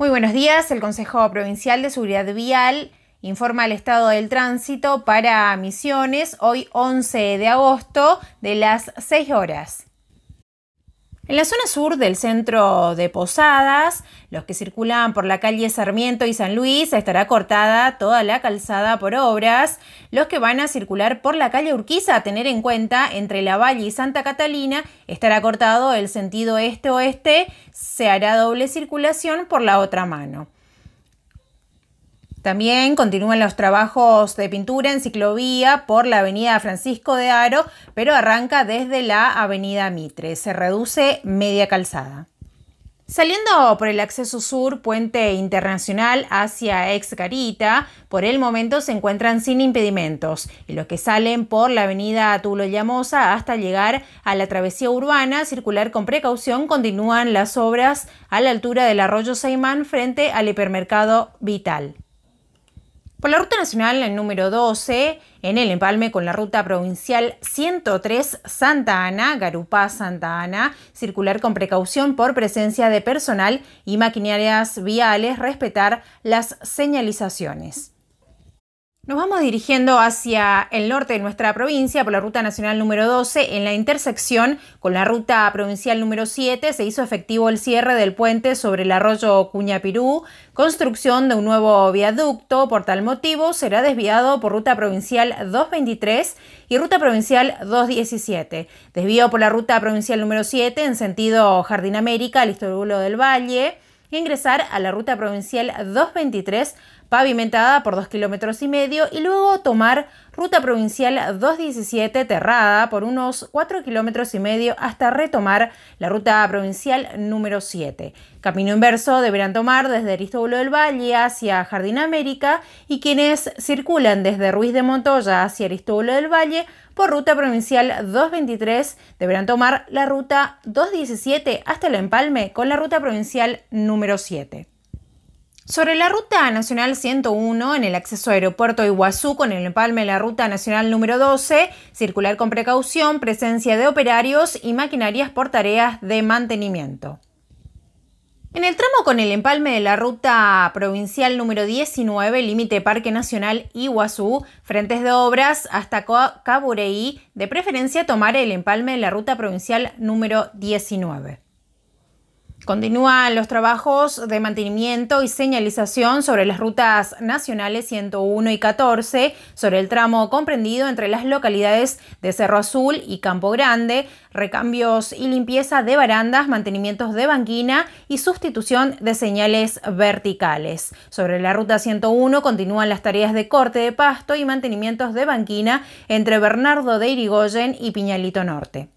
Muy buenos días. El Consejo Provincial de Seguridad Vial informa el estado del tránsito para Misiones hoy 11 de agosto de las 6 horas. En la zona sur del centro de Posadas, los que circulan por la calle Sarmiento y San Luis estará cortada toda la calzada por obras. Los que van a circular por la calle Urquiza, a tener en cuenta entre La Valle y Santa Catalina, estará cortado el sentido este-oeste, se hará doble circulación por la otra mano. También continúan los trabajos de pintura en ciclovía por la avenida Francisco de Aro, pero arranca desde la avenida Mitre. Se reduce media calzada. Saliendo por el acceso sur, puente internacional hacia Ex Carita, por el momento se encuentran sin impedimentos y los que salen por la avenida Tulo Llamosa hasta llegar a la travesía urbana, circular con precaución, continúan las obras a la altura del arroyo Saimán frente al hipermercado Vital. Por la ruta nacional número 12, en el empalme con la ruta provincial 103 Santa Ana, Garupá Santa Ana, circular con precaución por presencia de personal y maquinarias viales, respetar las señalizaciones. Nos vamos dirigiendo hacia el norte de nuestra provincia por la ruta nacional número 12. En la intersección con la ruta provincial número 7 se hizo efectivo el cierre del puente sobre el arroyo Cuñapirú, construcción de un nuevo viaducto. Por tal motivo será desviado por ruta provincial 223 y ruta provincial 217. Desvío por la ruta provincial número 7 en sentido Jardín América, al del Valle ingresar a la ruta provincial 223 pavimentada por 2 kilómetros y medio y luego tomar ruta provincial 217 Terrada por unos 4 kilómetros y medio hasta retomar la ruta provincial número 7. Camino inverso deberán tomar desde Aristóbulo del Valle hacia Jardín América y quienes circulan desde Ruiz de Montoya hacia Aristóbulo del Valle por ruta provincial 223 deberán tomar la ruta 217 hasta el empalme con la ruta provincial número 7. Sobre la ruta nacional 101, en el acceso a aeropuerto Iguazú con el empalme de la ruta nacional número 12, circular con precaución, presencia de operarios y maquinarias por tareas de mantenimiento. En el tramo con el empalme de la ruta provincial número 19, límite Parque Nacional Iguazú, frentes de obras hasta Cabureí, de preferencia tomar el empalme de la ruta provincial número 19. Continúan los trabajos de mantenimiento y señalización sobre las rutas nacionales 101 y 14, sobre el tramo comprendido entre las localidades de Cerro Azul y Campo Grande, recambios y limpieza de barandas, mantenimientos de banquina y sustitución de señales verticales. Sobre la ruta 101 continúan las tareas de corte de pasto y mantenimientos de banquina entre Bernardo de Irigoyen y Piñalito Norte.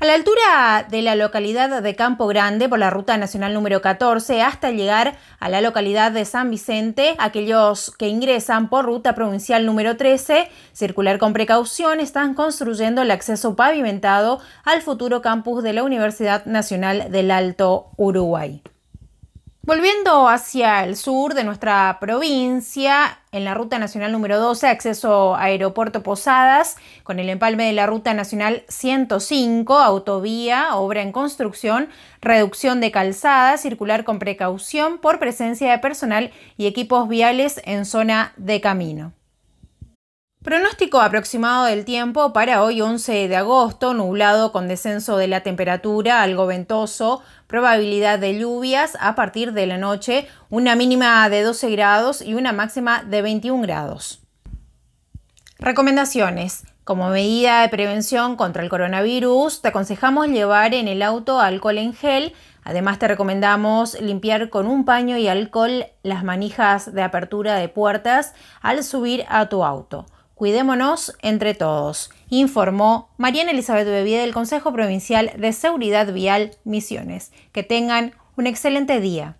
A la altura de la localidad de Campo Grande por la ruta nacional número 14 hasta llegar a la localidad de San Vicente, aquellos que ingresan por ruta provincial número 13, circular con precaución, están construyendo el acceso pavimentado al futuro campus de la Universidad Nacional del Alto Uruguay. Volviendo hacia el sur de nuestra provincia, en la Ruta Nacional número 12, acceso a Aeropuerto Posadas, con el empalme de la Ruta Nacional 105, autovía, obra en construcción, reducción de calzada, circular con precaución por presencia de personal y equipos viales en zona de camino. Pronóstico aproximado del tiempo para hoy 11 de agosto, nublado con descenso de la temperatura, algo ventoso, probabilidad de lluvias a partir de la noche, una mínima de 12 grados y una máxima de 21 grados. Recomendaciones. Como medida de prevención contra el coronavirus, te aconsejamos llevar en el auto alcohol en gel. Además, te recomendamos limpiar con un paño y alcohol las manijas de apertura de puertas al subir a tu auto. Cuidémonos entre todos, informó Mariana Elizabeth Bebía del Consejo Provincial de Seguridad Vial Misiones. Que tengan un excelente día.